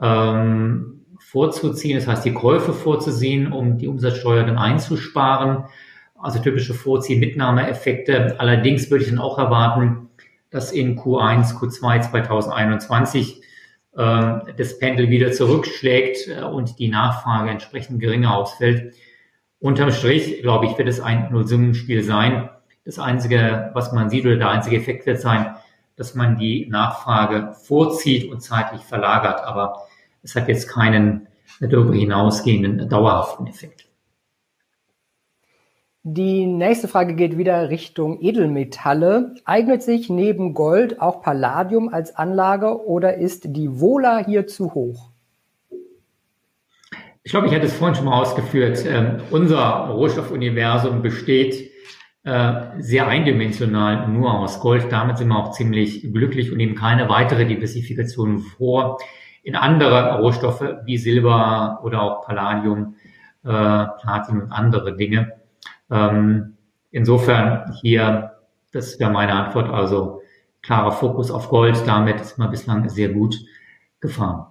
ähm, vorzuziehen, das heißt die Käufe vorzusehen, um die Umsatzsteuer dann einzusparen. Also typische Vorzieh-Mitnahmeeffekte. Allerdings würde ich dann auch erwarten, dass in Q1, Q2 2021 äh, das Pendel wieder zurückschlägt äh, und die Nachfrage entsprechend geringer ausfällt. Unterm Strich, glaube ich, wird es ein Nullsummenspiel sein. Das Einzige, was man sieht, oder der einzige Effekt wird sein, dass man die Nachfrage vorzieht und zeitlich verlagert. Aber es hat jetzt keinen darüber hinausgehenden dauerhaften Effekt. Die nächste Frage geht wieder Richtung Edelmetalle. Eignet sich neben Gold auch Palladium als Anlage oder ist die Vola hier zu hoch? Ich glaube, ich hatte es vorhin schon mal ausgeführt. Ähm, unser Rohstoffuniversum besteht äh, sehr eindimensional nur aus Gold. Damit sind wir auch ziemlich glücklich und nehmen keine weitere Diversifikation vor in andere Rohstoffe wie Silber oder auch Palladium, äh, Platin und andere Dinge. Ähm, insofern hier, das wäre meine Antwort, also klarer Fokus auf Gold. Damit ist man bislang sehr gut gefahren.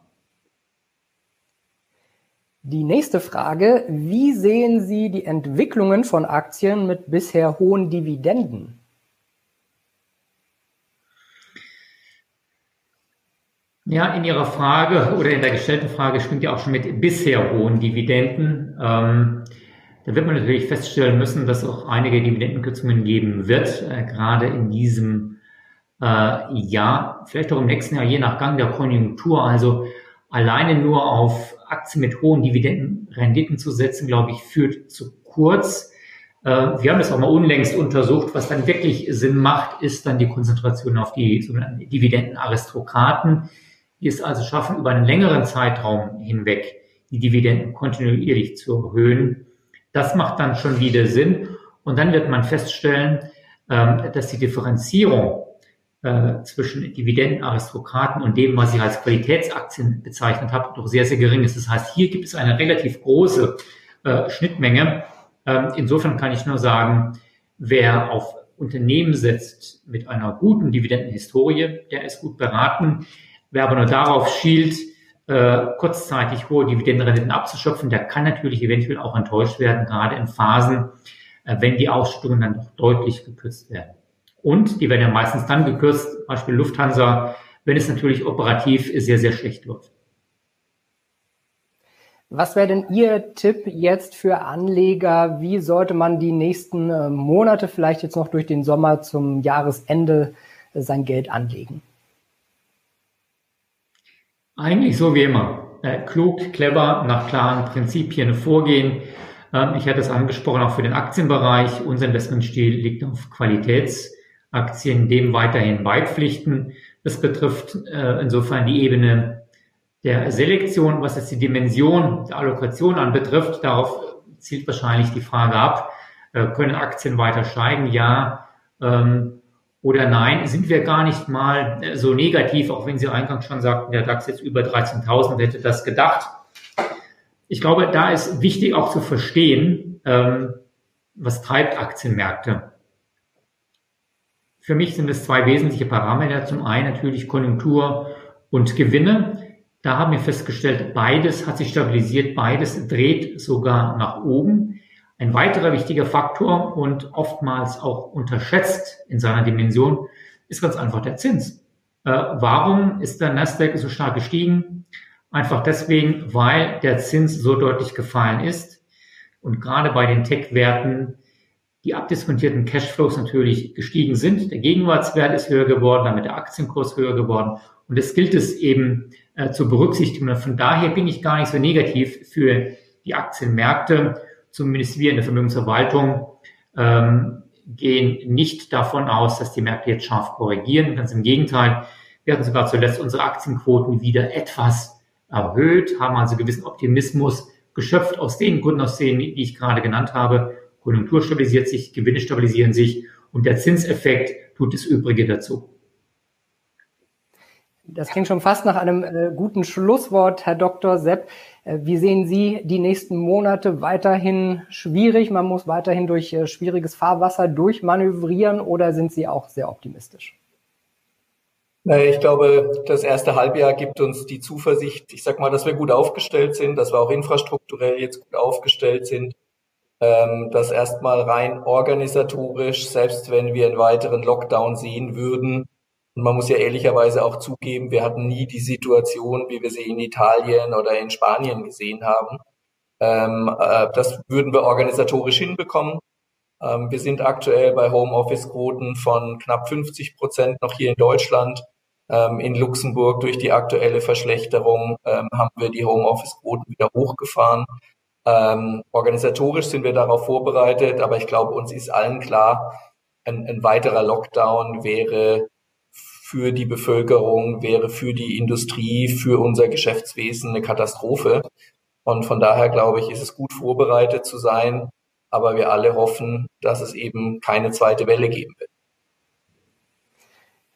Die nächste Frage, wie sehen Sie die Entwicklungen von Aktien mit bisher hohen Dividenden? Ja, in Ihrer Frage oder in der gestellten Frage stimmt ja auch schon mit bisher hohen Dividenden. Ähm, da wird man natürlich feststellen müssen, dass auch einige Dividendenkürzungen geben wird, äh, gerade in diesem äh, Jahr, vielleicht auch im nächsten Jahr, je nach Gang der Konjunktur. Also alleine nur auf Aktien mit hohen Dividendenrenditen zu setzen, glaube ich, führt zu kurz. Äh, wir haben das auch mal unlängst untersucht. Was dann wirklich Sinn macht, ist dann die Konzentration auf die sogenannten Dividendenaristokraten, die es also schaffen, über einen längeren Zeitraum hinweg die Dividenden kontinuierlich zu erhöhen. Das macht dann schon wieder Sinn. Und dann wird man feststellen, ähm, dass die Differenzierung äh, zwischen Dividendenaristokraten und dem, was ich als Qualitätsaktien bezeichnet habe, doch sehr, sehr gering ist. Das heißt, hier gibt es eine relativ große äh, Schnittmenge. Ähm, insofern kann ich nur sagen, wer auf Unternehmen setzt mit einer guten Dividendenhistorie, der ist gut beraten. Wer aber nur darauf schielt, äh, kurzzeitig hohe Dividendenrenditen abzuschöpfen, der kann natürlich eventuell auch enttäuscht werden, gerade in Phasen, äh, wenn die Ausschüttungen dann doch deutlich gekürzt werden. Und die werden ja meistens dann gekürzt, Beispiel Lufthansa, wenn es natürlich operativ sehr, sehr schlecht läuft. Was wäre denn Ihr Tipp jetzt für Anleger? Wie sollte man die nächsten äh, Monate, vielleicht jetzt noch durch den Sommer zum Jahresende, sein Geld anlegen? Eigentlich so wie immer. Äh, klug, clever, nach klaren Prinzipien vorgehen. Ähm, ich hatte es angesprochen, auch für den Aktienbereich. Unser Investmentstil liegt auf Qualitäts- Aktien dem weiterhin beipflichten. Das betrifft äh, insofern die Ebene der Selektion, was jetzt die Dimension der Allokation anbetrifft. Darauf zielt wahrscheinlich die Frage ab, äh, können Aktien weiter steigen? Ja ähm, oder nein? Sind wir gar nicht mal äh, so negativ, auch wenn Sie eingangs schon sagten, der DAX jetzt über 13.000, hätte das gedacht. Ich glaube, da ist wichtig auch zu verstehen, ähm, was treibt Aktienmärkte. Für mich sind es zwei wesentliche Parameter. Zum einen natürlich Konjunktur und Gewinne. Da haben wir festgestellt, beides hat sich stabilisiert, beides dreht sogar nach oben. Ein weiterer wichtiger Faktor und oftmals auch unterschätzt in seiner Dimension ist ganz einfach der Zins. Äh, warum ist der Nasdaq so stark gestiegen? Einfach deswegen, weil der Zins so deutlich gefallen ist. Und gerade bei den Tech-Werten die abdiskontierten Cashflows natürlich gestiegen sind. Der Gegenwartswert ist höher geworden, damit der Aktienkurs höher geworden. Und das gilt es eben äh, zu berücksichtigen. Und von daher bin ich gar nicht so negativ für die Aktienmärkte. Zumindest wir in der Vermögensverwaltung ähm, gehen nicht davon aus, dass die Märkte jetzt scharf korrigieren. Ganz im Gegenteil. Wir hatten sogar zuletzt unsere Aktienquoten wieder etwas erhöht, haben also gewissen Optimismus geschöpft aus den Gründen, aus denen, die ich gerade genannt habe Konjunktur stabilisiert sich, Gewinne stabilisieren sich und der Zinseffekt tut das Übrige dazu. Das klingt schon fast nach einem äh, guten Schlusswort, Herr Dr. Sepp. Äh, wie sehen Sie die nächsten Monate weiterhin schwierig? Man muss weiterhin durch äh, schwieriges Fahrwasser durchmanövrieren oder sind Sie auch sehr optimistisch? Ich glaube, das erste Halbjahr gibt uns die Zuversicht, ich sag mal, dass wir gut aufgestellt sind, dass wir auch infrastrukturell jetzt gut aufgestellt sind ähm, das erstmal rein organisatorisch, selbst wenn wir einen weiteren Lockdown sehen würden. Und man muss ja ehrlicherweise auch zugeben, wir hatten nie die Situation, wie wir sie in Italien oder in Spanien gesehen haben. Ähm, äh, das würden wir organisatorisch hinbekommen. Ähm, wir sind aktuell bei Homeoffice-Quoten von knapp 50 Prozent noch hier in Deutschland. Ähm, in Luxemburg durch die aktuelle Verschlechterung ähm, haben wir die Homeoffice-Quoten wieder hochgefahren. Ähm, organisatorisch sind wir darauf vorbereitet, aber ich glaube, uns ist allen klar, ein, ein weiterer Lockdown wäre für die Bevölkerung, wäre für die Industrie, für unser Geschäftswesen eine Katastrophe. Und von daher glaube ich, ist es gut vorbereitet zu sein, aber wir alle hoffen, dass es eben keine zweite Welle geben wird.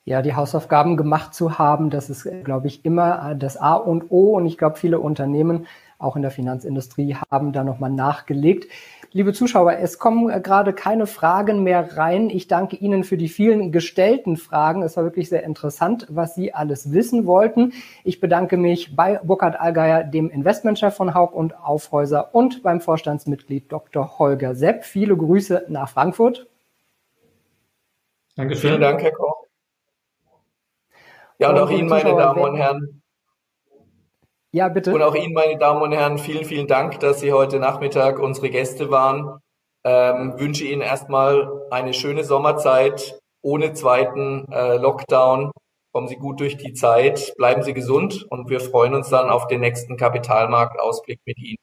Ja, die Hausaufgaben gemacht zu haben, das ist, glaube ich, immer das A und O. Und ich glaube, viele Unternehmen, auch in der Finanzindustrie, haben da nochmal nachgelegt. Liebe Zuschauer, es kommen äh, gerade keine Fragen mehr rein. Ich danke Ihnen für die vielen gestellten Fragen. Es war wirklich sehr interessant, was Sie alles wissen wollten. Ich bedanke mich bei Burkhard Allgeier, dem Investmentchef von Haug und Aufhäuser und beim Vorstandsmitglied Dr. Holger Sepp. Viele Grüße nach Frankfurt. Dankeschön. Vielen Dank, Herr Koch. Ja, und, und auch Ihnen, meine Damen und Herren, ja, bitte. Und auch Ihnen, meine Damen und Herren, vielen, vielen Dank, dass Sie heute Nachmittag unsere Gäste waren. Ähm, wünsche Ihnen erstmal eine schöne Sommerzeit ohne zweiten äh, Lockdown. Kommen Sie gut durch die Zeit, bleiben Sie gesund und wir freuen uns dann auf den nächsten Kapitalmarktausblick mit Ihnen.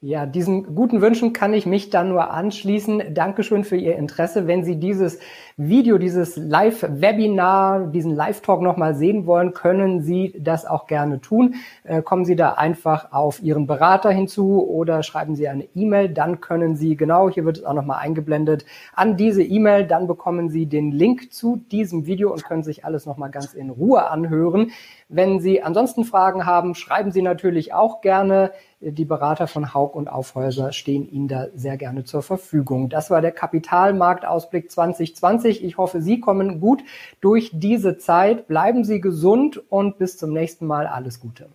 Ja, diesen guten Wünschen kann ich mich dann nur anschließen. Dankeschön für Ihr Interesse. Wenn Sie dieses Video, dieses Live-Webinar, diesen Live-Talk nochmal sehen wollen, können Sie das auch gerne tun. Äh, kommen Sie da einfach auf Ihren Berater hinzu oder schreiben Sie eine E-Mail. Dann können Sie, genau, hier wird es auch nochmal eingeblendet, an diese E-Mail. Dann bekommen Sie den Link zu diesem Video und können sich alles nochmal ganz in Ruhe anhören. Wenn Sie ansonsten Fragen haben, schreiben Sie natürlich auch gerne. Die Berater von Haug und Aufhäuser stehen Ihnen da sehr gerne zur Verfügung. Das war der Kapitalmarktausblick 2020. Ich hoffe, Sie kommen gut durch diese Zeit. Bleiben Sie gesund und bis zum nächsten Mal. Alles Gute.